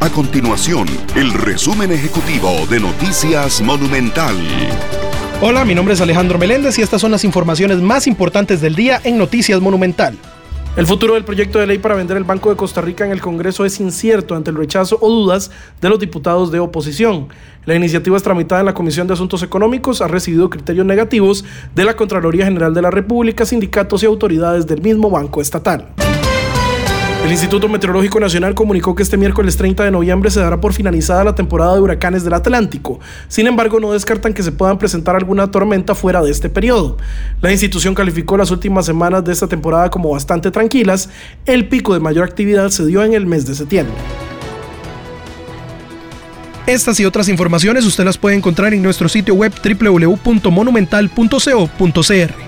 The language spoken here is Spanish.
A continuación, el resumen ejecutivo de Noticias Monumental. Hola, mi nombre es Alejandro Meléndez y estas son las informaciones más importantes del día en Noticias Monumental. El futuro del proyecto de ley para vender el Banco de Costa Rica en el Congreso es incierto ante el rechazo o dudas de los diputados de oposición. La iniciativa es tramitada en la Comisión de Asuntos Económicos, ha recibido criterios negativos de la Contraloría General de la República, sindicatos y autoridades del mismo Banco Estatal. El Instituto Meteorológico Nacional comunicó que este miércoles 30 de noviembre se dará por finalizada la temporada de huracanes del Atlántico. Sin embargo, no descartan que se puedan presentar alguna tormenta fuera de este periodo. La institución calificó las últimas semanas de esta temporada como bastante tranquilas. El pico de mayor actividad se dio en el mes de septiembre. Estas y otras informaciones usted las puede encontrar en nuestro sitio web www.monumental.co.cr.